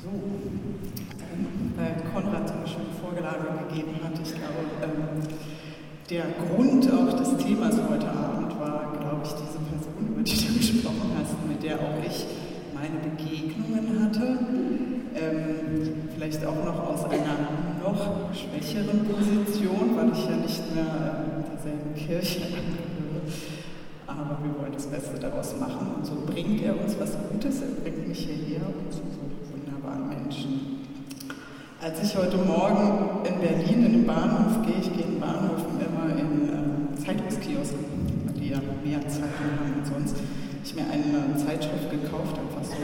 So, weil Konrad mir schon Vorgelage gegeben hat, ich glaube, ähm, der Grund auch des Themas heute Abend war, glaube ich, diese Person, über die du gesprochen hast, mit der auch ich meine Begegnungen hatte. Ähm, vielleicht auch noch aus einer noch schwächeren Position, weil ich ja nicht mehr äh, derselben Kirche angehöre. Aber wir wollen das Beste daraus machen. Und so bringt er uns was Gutes, er bringt mich hierher und so wunderbaren Menschen. Als ich heute Morgen in Berlin in den Bahnhof gehe, ich gehe in Bahnhöfen immer in äh, Zeitungskiosken, die ja mehr Zeitungen haben als sonst, ich mir eine Zeitschrift gekauft, einfach so.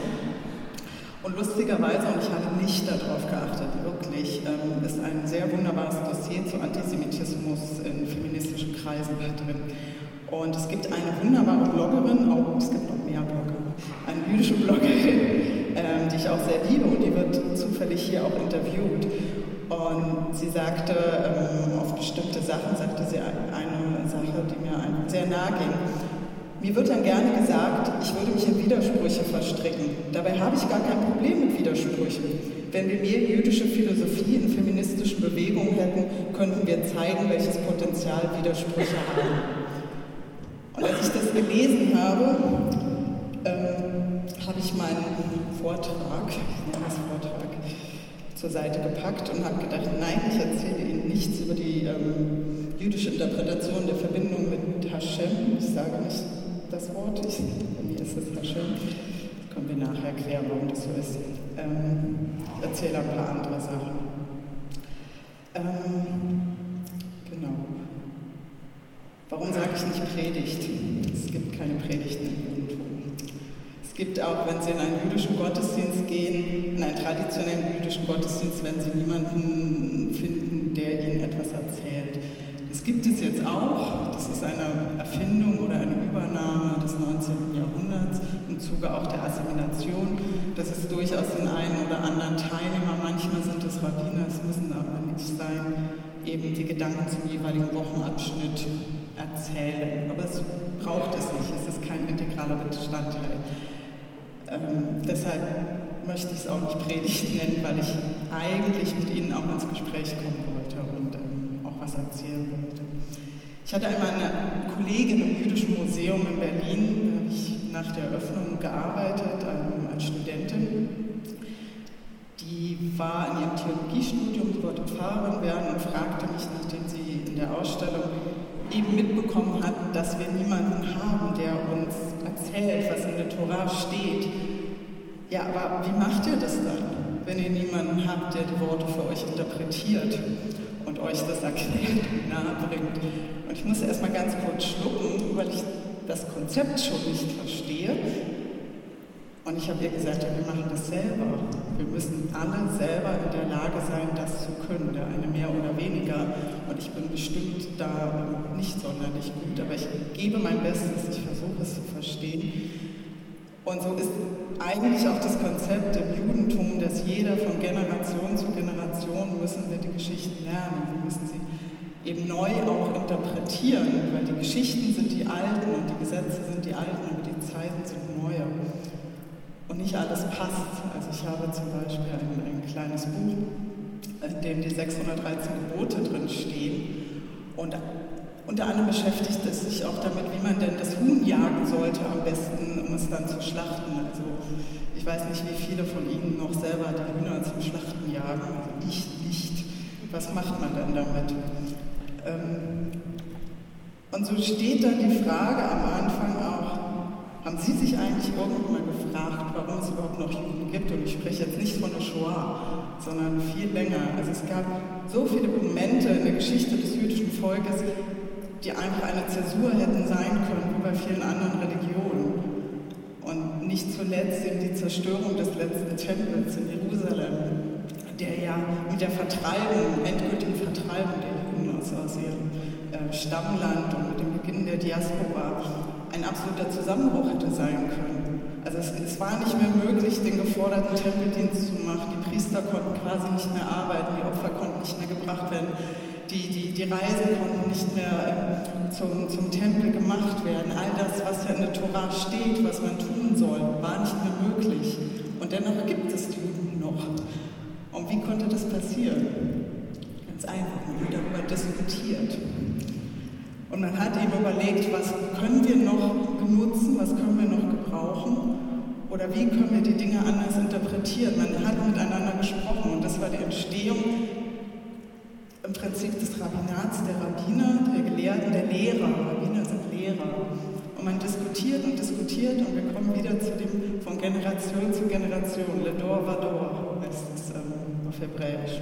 Und lustigerweise, und ich hatte nicht darauf geachtet, wirklich, ähm, ist ein sehr wunderbares Dossier zu Antisemitismus in feministischen Kreisen drin. Und es gibt eine wunderbare Bloggerin, oh, es gibt noch mehr Blogger, eine jüdische Bloggerin, ähm, die ich auch sehr liebe und die wird zufällig hier auch interviewt. Und sie sagte ähm, auf bestimmte Sachen, sagte sie eine Sache, die mir sehr nahe ging. Mir wird dann gerne gesagt, ich würde mich in Widersprüche verstricken. Dabei habe ich gar kein Problem mit Widersprüchen. Wenn wir mehr jüdische Philosophie in feministischen Bewegungen hätten, könnten wir zeigen, welches Potenzial Widersprüche haben. Und als ich das gelesen habe, habe ich meinen Vortrag, ich nenne das Vortrag, zur Seite gepackt und habe gedacht, nein, ich erzähle Ihnen nichts über die ähm, jüdische Interpretation der Verbindung mit Hashem. Ich sage nicht das Wort, ich, bei mir ist es Hashem. Das können wir nachher erklären, warum das so ist. Ähm, ich erzähle ein paar andere Sachen. Ähm, genau. Warum sage ich nicht Predigt? Es gibt keine Predigten. Es gibt auch, wenn Sie in einen jüdischen Gottesdienst gehen, in einen traditionellen jüdischen Gottesdienst, werden Sie niemanden finden, der Ihnen etwas erzählt. Das gibt es jetzt auch. Das ist eine Erfindung oder eine Übernahme des 19. Jahrhunderts im Zuge auch der Assimilation. Das ist durchaus den einen oder anderen Teilnehmer, manchmal sind es Rabbiner, es müssen aber nicht sein, eben die Gedanken zum jeweiligen Wochenabschnitt erzählen. Aber es braucht es nicht, es ist kein integraler Bestandteil. Ähm, deshalb möchte ich es auch nicht Predigt nennen, weil ich eigentlich mit Ihnen auch ins Gespräch kommen wollte und ähm, auch was erzählen wollte. Ich hatte einmal eine Kollegin im Jüdischen Museum in Berlin, da habe ich nach der Eröffnung gearbeitet ähm, als Studentin. Die war in ihrem Theologiestudium, die wollte Pfarrerin werden und fragte mich, nachdem sie in der Ausstellung eben mitbekommen hat, dass wir niemanden haben, der uns erzählt, was in der Tora steht. Ja, aber wie macht ihr das dann, wenn ihr niemanden habt, der die Worte für euch interpretiert und euch das erklärt und nahebringt? Und ich musste erst mal ganz kurz schlucken, weil ich das Konzept schon nicht verstehe. Und ich habe ihr gesagt, ja, wir machen das selber. Wir müssen alle selber in der Lage sein, das zu können, der eine mehr oder weniger. Und ich bin bestimmt da nicht sonderlich gut, aber ich gebe mein Bestes, ich versuche es zu verstehen. Und so ist eigentlich auch das Konzept im Judentum, dass jeder von Generation zu Generation müssen wir die Geschichten lernen. Wir müssen sie eben neu auch interpretieren, weil die Geschichten sind die alten und die Gesetze sind die alten, aber die Zeiten sind neue und nicht alles passt. Also ich habe zum Beispiel ein, ein kleines Buch, in dem die 613 Gebote drin stehen. Und unter anderem beschäftigt es sich auch damit, wie man denn das Huhn jagen sollte am besten, um es dann zu schlachten. Also ich weiß nicht, wie viele von Ihnen noch selber die Hühner zum Schlachten jagen. Also ich nicht. Was macht man dann damit? Ähm, und so steht dann die Frage am Anfang auch, haben Sie sich eigentlich irgendwann mal gefragt, warum es überhaupt noch Juden gibt? Und ich spreche jetzt nicht von der Shoah, sondern viel länger. Also es gab so viele Momente in der Geschichte des jüdischen Volkes, die einfach eine Zäsur hätten sein können, wie bei vielen anderen Religionen. Und nicht zuletzt eben die Zerstörung des letzten Tempels in Jerusalem, der ja mit der Vertreibung, endgültigen Vertreibung der Juden aus, ihrem äh, Stammland und mit dem Beginn der Diaspora ein absoluter Zusammenbruch hätte sein können. Also es, es, war nicht mehr möglich, den geforderten Tempeldienst zu machen. Die Priester konnten quasi nicht mehr arbeiten, die Opfer konnten nicht mehr gebracht werden, die, die, die Reisen konnten nicht mehr äh, zum, zum Tempel gemacht werden. All das, was ja in der Tora steht, was man tun soll, war nicht mehr möglich. Und dennoch gibt es Juden noch. Und wie konnte das passieren? Ganz einfach, man hat darüber diskutiert. Und man hat eben überlegt, was können wir noch benutzen, was können wir noch gebrauchen oder wie können wir die Dinge anders interpretieren. Man hat miteinander gesprochen und das war die Entstehung im Prinzip des Rabbinats, der Rabbiner, der Gelehrten, der Lehrer. Rabbiner sind Lehrer. Und man diskutiert und diskutiert und wir kommen wieder zu dem von Generation zu Generation. Le Dor Vador heißt es ähm, auf Hebräisch.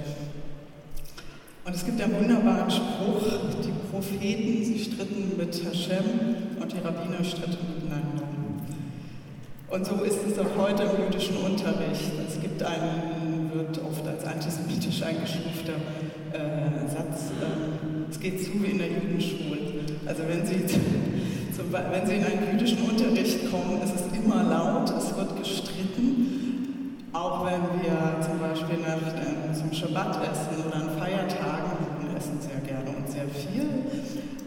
Und es gibt einen wunderbaren Spruch, die Propheten, sie stritten mit Hashem und die Rabbiner stritten miteinander. Und so ist es auch heute im jüdischen Unterricht. Es gibt einen, wird oft als antisemitisch eingestufter äh, Satz, äh, es geht zu wie in der Judenschule. Also wenn Sie, zum, wenn Sie in einen jüdischen Unterricht kommen, ist es immer laut, es wird gestritten auch wenn wir zum Beispiel nach, äh, zum Schabbat essen oder an Feiertagen, wir essen sehr gerne und sehr viel,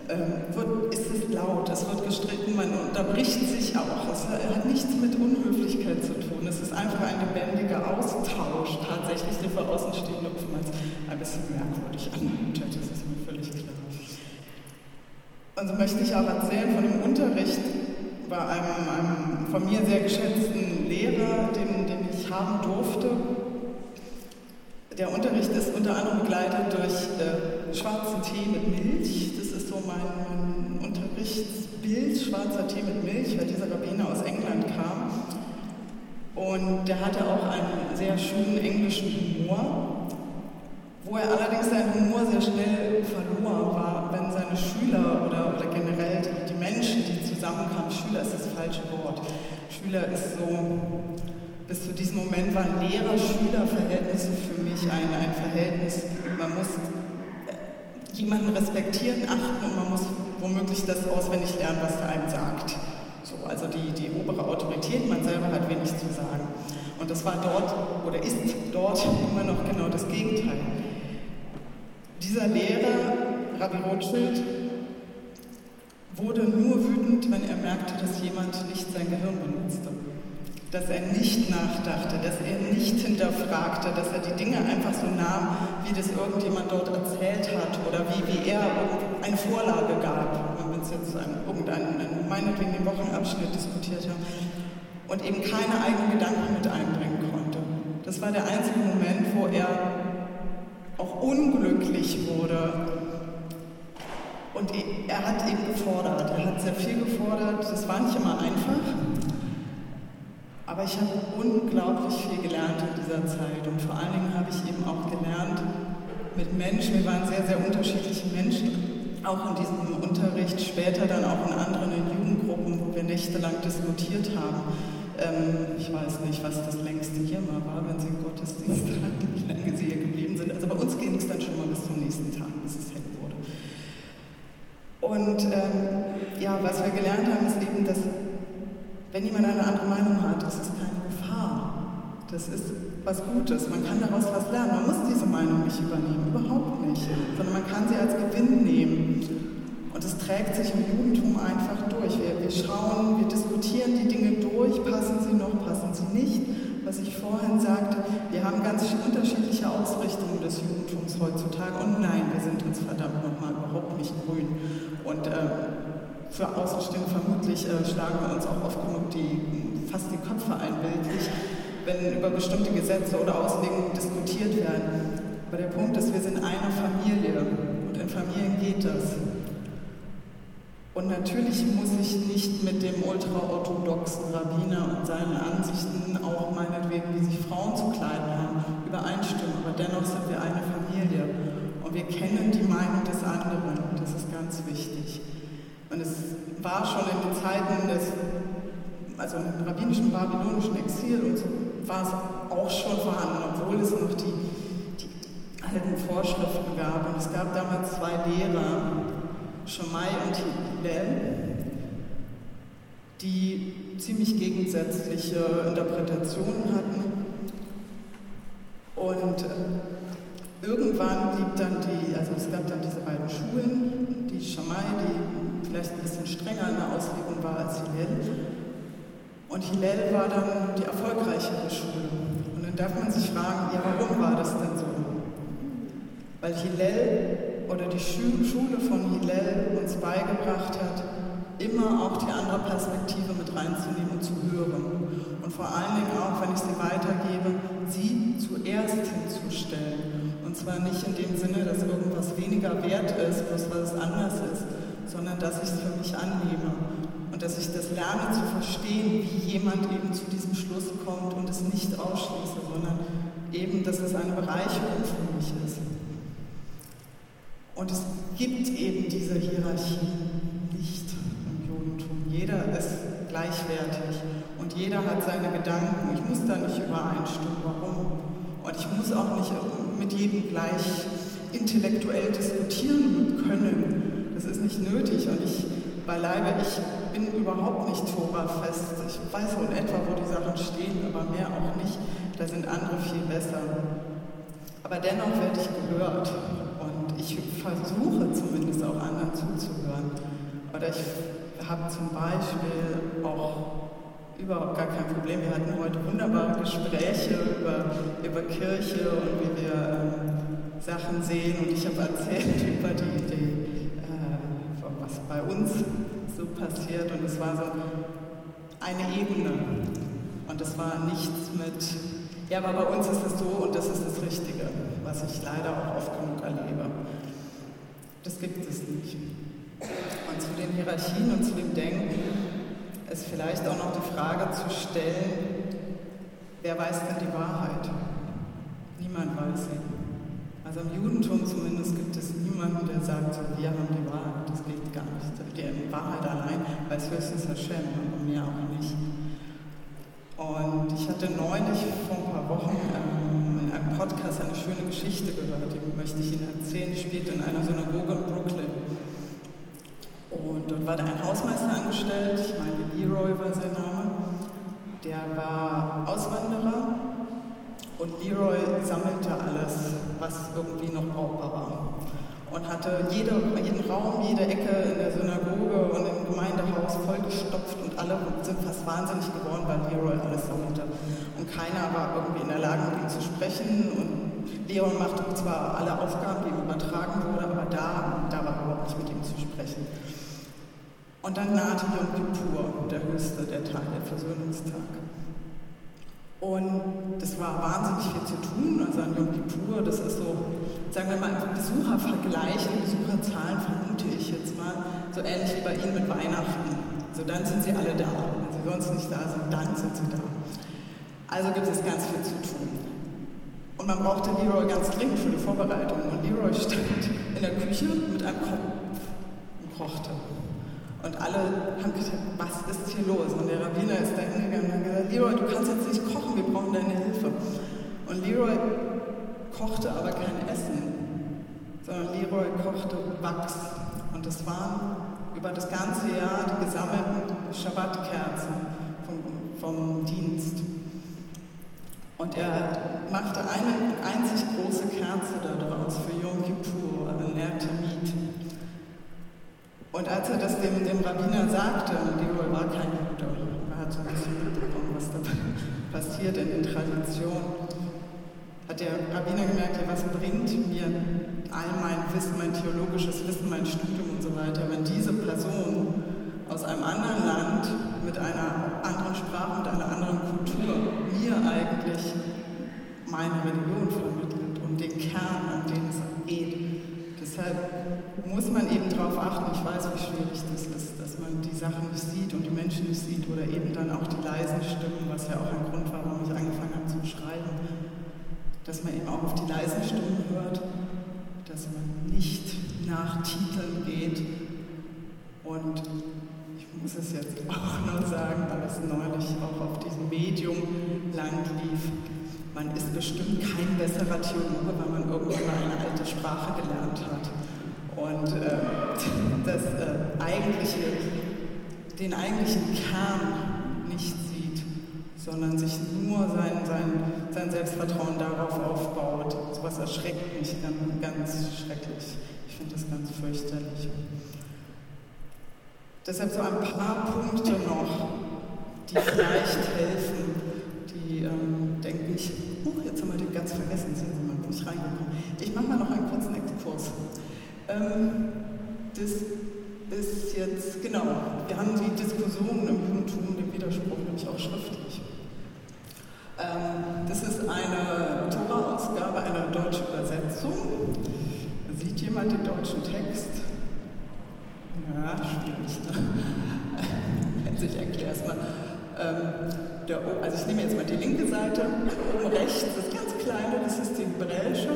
wird, ist es laut, es wird gestritten, man unterbricht sich auch. Es hat nichts mit Unhöflichkeit zu tun. Es ist einfach ein lebendiger Austausch, tatsächlich, der für Außenstehende oftmals ein bisschen merkwürdig anmutet. Das ist mir völlig klar. Und so möchte ich auch erzählen von dem Unterricht bei einem, einem von mir sehr geschätzten Lehrer, den, den ich haben durfte. Der Unterricht ist unter anderem begleitet durch äh, schwarzen Tee mit Milch. Das ist so mein, mein Unterrichtsbild, schwarzer Tee mit Milch, weil dieser Rabbiner aus England kam. Und der hatte auch einen sehr schönen englischen Humor, wo er allerdings seinen Humor sehr schnell verlor war, wenn seine Schüler oder, oder generell die, Menschen, die zusammenkamen, Schüler ist das falsche Wort. Schüler ist so bis zu diesem Moment waren Lehrer-Schüler-Verhältnisse für mich ein, ein Verhältnis, man muss äh, jemanden respektieren, achten und man muss womöglich das auswendig lernen, was er einem sagt. So, also die, die obere Autorität, man selber hat wenig zu sagen. Und das war dort oder ist dort immer noch genau das Gegenteil. Dieser Lehrer, Rabbi Rothschild, wurde nur wütend, wenn er merkte, dass jemand nicht sein Gehirn benutzte dass er nicht nachdachte, dass er nicht hinterfragte, dass er die Dinge einfach so nahm, wie das irgendjemand dort erzählt hat oder wie, wie er eine Vorlage gab, wenn wir uns jetzt an irgendeinen, meinetwegen den Wochenabschnitt diskutiert haben, und eben keine eigenen Gedanken mit einbringen konnte. Das war der einzige Moment, wo er auch unglücklich wurde. Und er hat eben gefordert, er hat sehr viel gefordert, das war nicht immer einfach, aber ich habe unglaublich viel gelernt in dieser Zeit und vor allen Dingen habe ich eben auch gelernt mit Menschen, wir waren sehr, sehr unterschiedliche Menschen, auch in diesem Unterricht, später dann auch in anderen in Jugendgruppen, wo wir nächtelang diskutiert haben. Ähm, ich weiß nicht, was das längste hier mal war, wenn Sie im Gottesdienst hatten, wie lange Sie hier geblieben sind. Also bei uns ging es dann schon mal bis zum nächsten Tag, bis es hell wurde. Und ähm, ja, was wir gelernt haben, ist eben, dass wenn jemand eine andere Meinung hat, ist keine Gefahr. Das ist was Gutes. Man kann daraus was lernen. Man muss diese Meinung nicht übernehmen, überhaupt nicht. Sondern man kann sie als Gewinn nehmen. Und es trägt sich im Judentum einfach durch. Wir, wir schauen, wir diskutieren die Dinge durch, passen sie noch, passen sie nicht. Was ich vorhin sagte, wir haben ganz unterschiedliche Ausrichtungen des Judentums heutzutage. Und nein, wir sind uns verdammt nochmal überhaupt nicht grün. Und äh, für Außenstehende vermutlich äh, schlagen wir uns auch oft genug die, fast die Köpfe ein, bildlich, wenn über bestimmte Gesetze oder Auslegungen diskutiert werden. Aber der Punkt ist, wir sind eine Familie und in Familien geht das. Und natürlich muss ich nicht mit dem ultraorthodoxen Rabbiner und seinen Ansichten, auch meinetwegen, wie sich Frauen zu kleiden haben, übereinstimmen. Aber dennoch sind wir eine Familie. Und wir kennen die Meinung des anderen. Das ist ganz wichtig. Und es war schon in den Zeiten des, also im rabbinischen babylonischen Exil und so, war es auch schon vorhanden, obwohl es noch die, die alten Vorschriften gab. Und es gab damals zwei Lehrer, Shammai und Hillel, die ziemlich gegensätzliche Interpretationen hatten. Und äh, irgendwann blieb dann die, also es gab dann diese beiden Schulen, die Shammai, die vielleicht ein bisschen strenger in der Auslegung war als Hillel. Und Hillel war dann die erfolgreichere Schule. Und dann darf man sich fragen, ja, warum war das denn so? Weil Hillel oder die Schule von Hillel uns beigebracht hat, immer auch die andere Perspektive mit reinzunehmen und zu hören. Und vor allen Dingen auch, wenn ich sie weitergebe, sie zuerst hinzustellen. Und zwar nicht in dem Sinne, dass irgendwas weniger wert ist, bloß weil es anders ist, sondern dass ich es für mich annehme und dass ich das lerne zu verstehen, wie jemand eben zu diesem Schluss kommt und es nicht ausschließe, sondern eben, dass es eine Bereicherung für mich ist. Und es gibt eben diese Hierarchie nicht im Judentum. Jeder ist gleichwertig und jeder hat seine Gedanken. Ich muss da nicht übereinstimmen, warum. Und ich muss auch nicht mit jedem gleich intellektuell diskutieren können. Das ist nicht nötig und ich beileibe, ich bin überhaupt nicht Tora-fest. Ich weiß so etwa, wo die Sachen stehen, aber mehr auch nicht. Da sind andere viel besser. Aber dennoch werde ich gehört ich versuche zumindest auch anderen zuzuhören. Oder ich habe zum Beispiel auch überhaupt gar kein Problem. Wir hatten heute wunderbare Gespräche über, über Kirche und wie wir äh, Sachen sehen. Und ich habe erzählt über die, was bei uns so passiert. Und es war so eine Ebene. Und es war nichts mit, ja, aber bei uns ist es so und das ist das Richtige, was ich leider auch oft genug erlebe. Das gibt es nicht. Und zu den Hierarchien und zu dem Denken ist vielleicht auch noch die Frage zu stellen, wer weiß denn die Wahrheit? Niemand weiß sie. Also im Judentum zumindest gibt es niemanden, der sagt, wir haben die Wahrheit. Das geht gar nicht. Die Wahrheit allein weiß höchstens Hashem, aber mir auch nicht. Und ich hatte neulich vor ein paar Wochen ähm, einem Podcast eine schöne Geschichte gehört, die möchte ich Ihnen erzählen. Die spielt in einer Synagoge in Brooklyn. Und dort war da ein Hausmeister angestellt, ich meine Leroy war sein Name. Der war Auswanderer und Leroy sammelte alles, was irgendwie noch brauchbar war. Und hatte jede, jeden Raum, jede Ecke in der Synagoge und im Gemeindehaus vollgestopft und alle sind fast wahnsinnig geworden, weil Leroy alles sammelte und keiner war irgendwie in der Lage, mit ihm zu sprechen. Und Leon machte zwar alle Aufgaben, die ihm übertragen wurden, aber da, da war überhaupt nicht mit ihm zu sprechen. Und dann nahte Yom Kippur, der höchste, der Tag, der Versöhnungstag. Und das war wahnsinnig viel zu tun. Also an Yom Kippur, das ist so, sagen wir mal, im Besuchervergleich, die Besucherzahlen vermute ich jetzt mal, so ähnlich wie bei Ihnen mit Weihnachten. So dann sind sie alle da. Wenn sie sonst nicht da sind, dann sind sie da. Also gibt es ganz viel zu tun. Und man brauchte Leroy ganz dringend für die Vorbereitung. Und Leroy stand in der Küche mit einem Kopf und kochte. Und alle haben gedacht, was ist hier los? Und der Rabbiner ist da hingegangen und hat gesagt, Leroy, du kannst jetzt nicht kochen, wir brauchen deine Hilfe. Und Leroy kochte aber kein Essen, sondern Leroy kochte Wachs. Und das waren über das ganze Jahr die gesammelten Schabbatkerzen vom, vom Dienst. Und er machte eine einzig große Kerze daraus für Yom Kippur, ein Ertemit. Und als er das dem, dem Rabbiner sagte, und Leroy war kein Jude, er hat so ein bisschen mitbekommen, was da passiert in den Traditionen, hat der Rabbiner gemerkt, ja, was bringt mir all mein Wissen, mein theologisches Wissen, mein Studium und so weiter, wenn diese Person aus einem anderen Land mit einer anderen Sprache, mit einer anderen Kultur mir eigentlich meine Religion vermittelt und den Kern, um den es geht. Deshalb muss man eben darauf achten, ich weiß, wie schwierig das ist, dass man die Sachen nicht sieht und die Menschen nicht sieht oder eben dann auch die leisen Stimmen, was ja auch ein Grund war, warum ich angefangen habe zu schreiben, dass man eben auch auf die leisen Stimmen hört, dass man nicht nach Titeln geht und muss es jetzt auch noch sagen, weil es neulich auch auf diesem Medium lang lief. Man ist bestimmt kein besserer Theologe, weil man irgendwann mal eine alte Sprache gelernt hat. Und äh, das äh, eigentliche, den eigentlichen Kern nicht sieht, sondern sich nur sein, sein, sein Selbstvertrauen darauf aufbaut. So etwas erschreckt mich ganz, ganz schrecklich. Ich finde das ganz fürchterlich. Deshalb so ein paar Punkte noch, die vielleicht helfen, die, ähm, denke ich, huch, jetzt haben wir den ganz vergessen, sind wir mal nicht reingekommen. Ich mache mal noch einen kurzen Exkurs. Ähm, das ist jetzt, genau, wir haben die Diskussion im Judentum, den Widerspruch nämlich auch schriftlich. Ähm, das ist eine Tora-Ausgabe, eine deutsche Übersetzung. Sieht jemand den deutschen Text? Ja, schwierig. Ne? Ich erkläre es mal. Ähm, der, also ich nehme jetzt mal die linke Seite, oben rechts das ganz kleine, das ist die hebräische,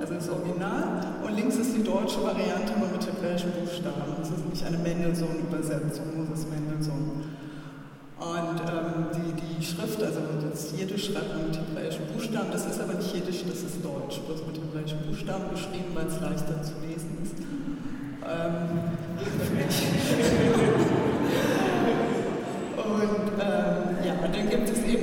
also das Original, und links ist die deutsche Variante nur mit hebräischen Buchstaben. Das ist nämlich eine Mendelssohn-Übersetzung, Moses Mendelssohn. Und ähm, die, die Schrift, also das Jiddisch schreibt man mit hebräischen Buchstaben, das ist aber nicht Jiddisch, das ist Deutsch, bloß mit hebräischen Buchstaben geschrieben, weil es leichter zu lesen ist. Ähm, und ähm, ja, und dann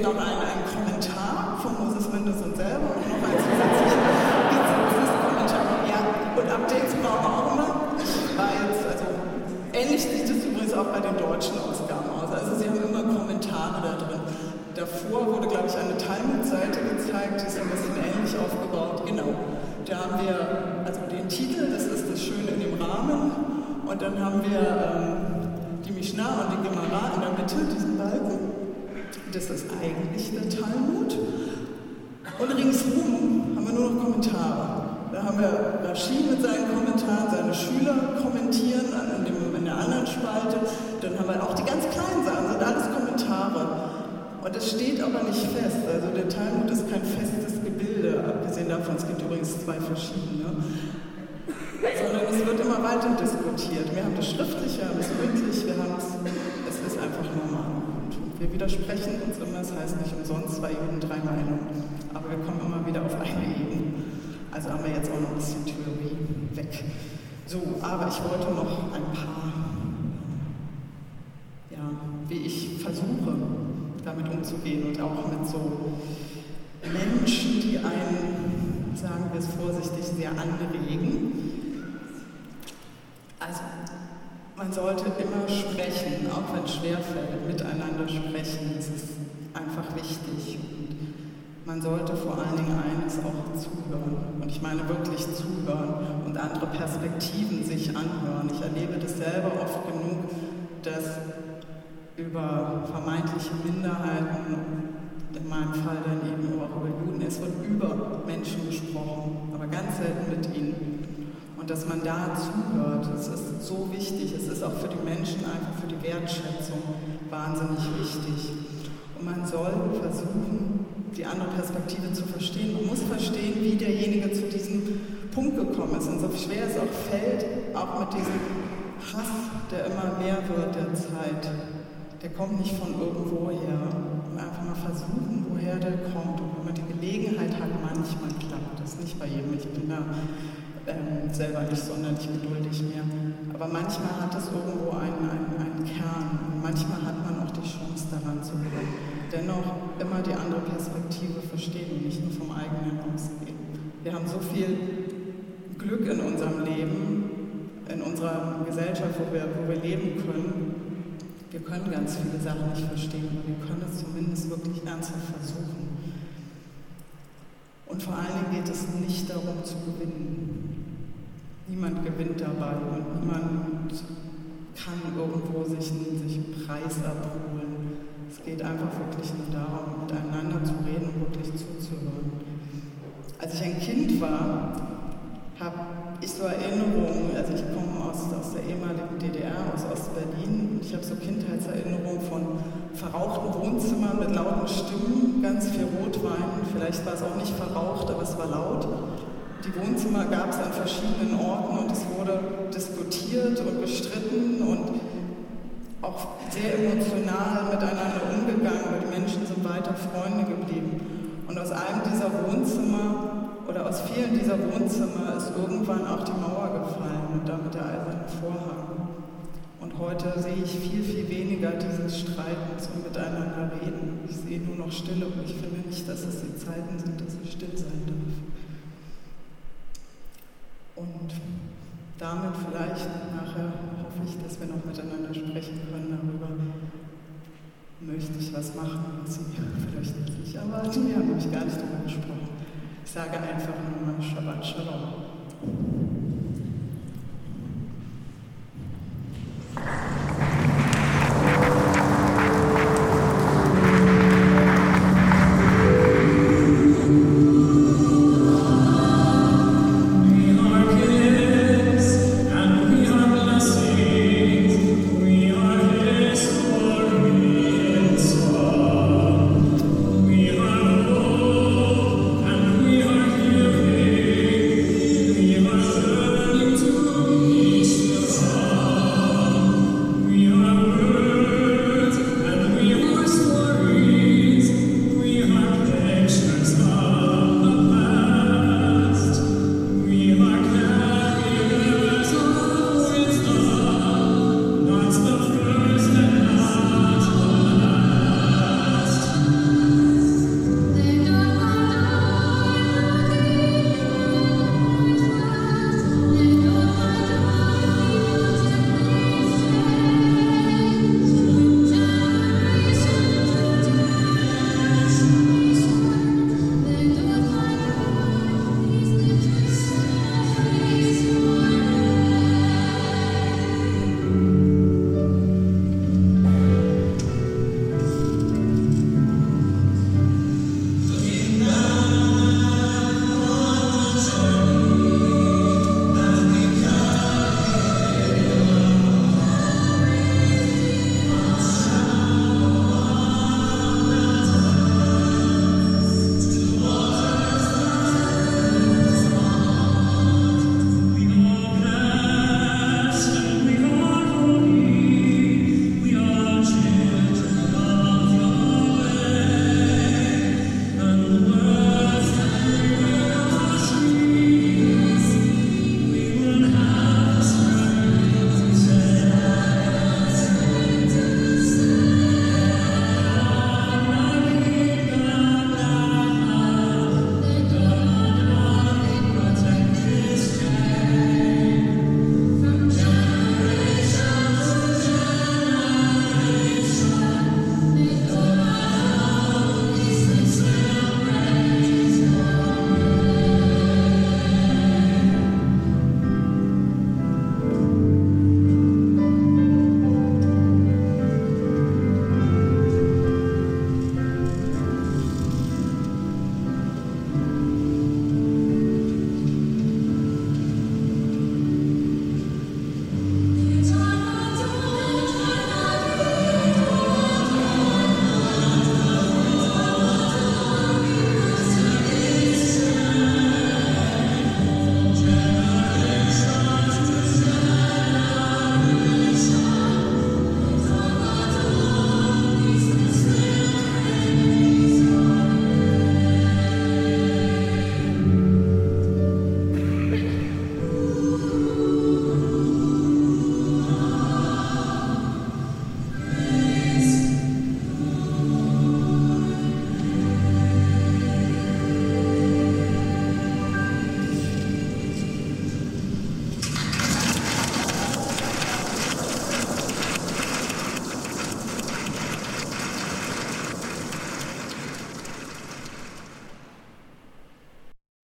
gibt es noch einen, einen Kommentar von Moses Mendelssohn selber und noch ein zusätzliches Kommentar. Ja, und Updates brauchen wir auch immer. War jetzt, also ähnlich sieht es übrigens auch bei den deutschen Ausgaben aus. Also sie haben immer Kommentare da drin. Davor wurde, glaube ich, eine Talmud-Seite gezeigt, die ist ein bisschen ähnlich aufgebaut. Genau. Da haben wir also den Titel, das ist das Schöne in dem Rahmen. Und dann haben wir ähm, die Mishnah und die Gemara in der Mitte, diesen Balken. Das ist eigentlich der Talmud. Und ringsherum haben wir nur noch Kommentare. Da haben wir Rashi mit seinen Kommentaren, seine Schüler kommentieren in, dem, in der anderen Spalte. Dann haben wir auch die ganz kleinen Sachen, sind alles Kommentare. Und es steht aber nicht fest. Also der Talmud ist kein festes Gebilde, abgesehen davon, es gibt übrigens zwei verschiedene sondern es wird immer weiter diskutiert. Wir haben das schriftlich, wir haben es mündlich, wir haben es, wir widersprechen uns immer, das heißt nicht umsonst zwei Juden, drei Meinungen, aber wir kommen immer wieder auf eine Ebene. Also haben wir jetzt auch noch ein bisschen Theorie weg. So, aber ich wollte noch ein paar, ja, wie ich versuche, damit umzugehen und auch mit so Menschen, die einen, sagen wir es vorsichtig, sehr anregen, also, man sollte immer sprechen, auch wenn es schwerfällt, miteinander sprechen. Das ist einfach wichtig. Und man sollte vor allen Dingen eines auch zuhören. Und ich meine wirklich zuhören und andere Perspektiven sich anhören. Ich erlebe das selber oft genug, dass über vermeintliche Minderheiten, in meinem Fall dann eben auch über Juden, es wird über Menschen gesprochen, aber ganz selten mit ihnen. Und dass man da zuhört, das ist so wichtig. Es ist auch für die Menschen, einfach für die Wertschätzung wahnsinnig wichtig. Und man soll versuchen, die andere Perspektive zu verstehen. Man muss verstehen, wie derjenige zu diesem Punkt gekommen ist. Und so schwer es auch fällt, auch mit diesem Hass, der immer mehr wird der Zeit, der kommt nicht von irgendwo her. Einfach mal versuchen, woher der kommt. Und wenn man die Gelegenheit hat, manchmal klappt das nicht bei jedem. Ich bin da ähm, selber nicht sonderlich geduldig mehr. Aber manchmal hat es irgendwo einen, einen, einen Kern und manchmal hat man auch die Chance daran zu kommen. Dennoch immer die andere Perspektive verstehen und nicht nur vom eigenen ausgehen. Wir haben so viel Glück in unserem Leben, in unserer Gesellschaft, wo wir, wo wir leben können. Wir können ganz viele Sachen nicht verstehen, aber wir können es zumindest wirklich ernsthaft versuchen. Und vor allen Dingen geht es nicht darum zu gewinnen. Niemand gewinnt dabei und niemand kann irgendwo sich, sich einen Preis abholen. Es geht einfach wirklich nur darum, miteinander zu reden und wirklich zuzuhören. Als ich ein Kind war, habe ich so Erinnerungen, also ich komme aus, aus der ehemaligen DDR, aus Ostberlin, und ich habe so Kindheitserinnerungen von verrauchten Wohnzimmern mit lauten Stimmen, ganz viel Rotwein, vielleicht war es auch nicht verraucht, aber es war laut. Die Wohnzimmer gab es an verschiedenen Orten und es wurde diskutiert und gestritten und auch sehr emotional miteinander umgegangen, aber die Menschen sind weiter Freunde geblieben. Und aus einem dieser Wohnzimmer oder aus vielen dieser Wohnzimmer ist irgendwann auch die Mauer gefallen und damit der eiserne Vorhang. Und heute sehe ich viel, viel weniger dieses Streitens und miteinander reden. Ich sehe nur noch Stille und ich finde nicht, dass es die Zeiten sind, dass es still sein darf. Damit vielleicht nachher hoffe ich, dass wir noch miteinander sprechen können darüber, möchte ich was machen, was Sie vielleicht nicht erwarten. Wir haben nämlich gar nicht drüber gesprochen. Ich sage einfach nur mal Shabbat Shalom.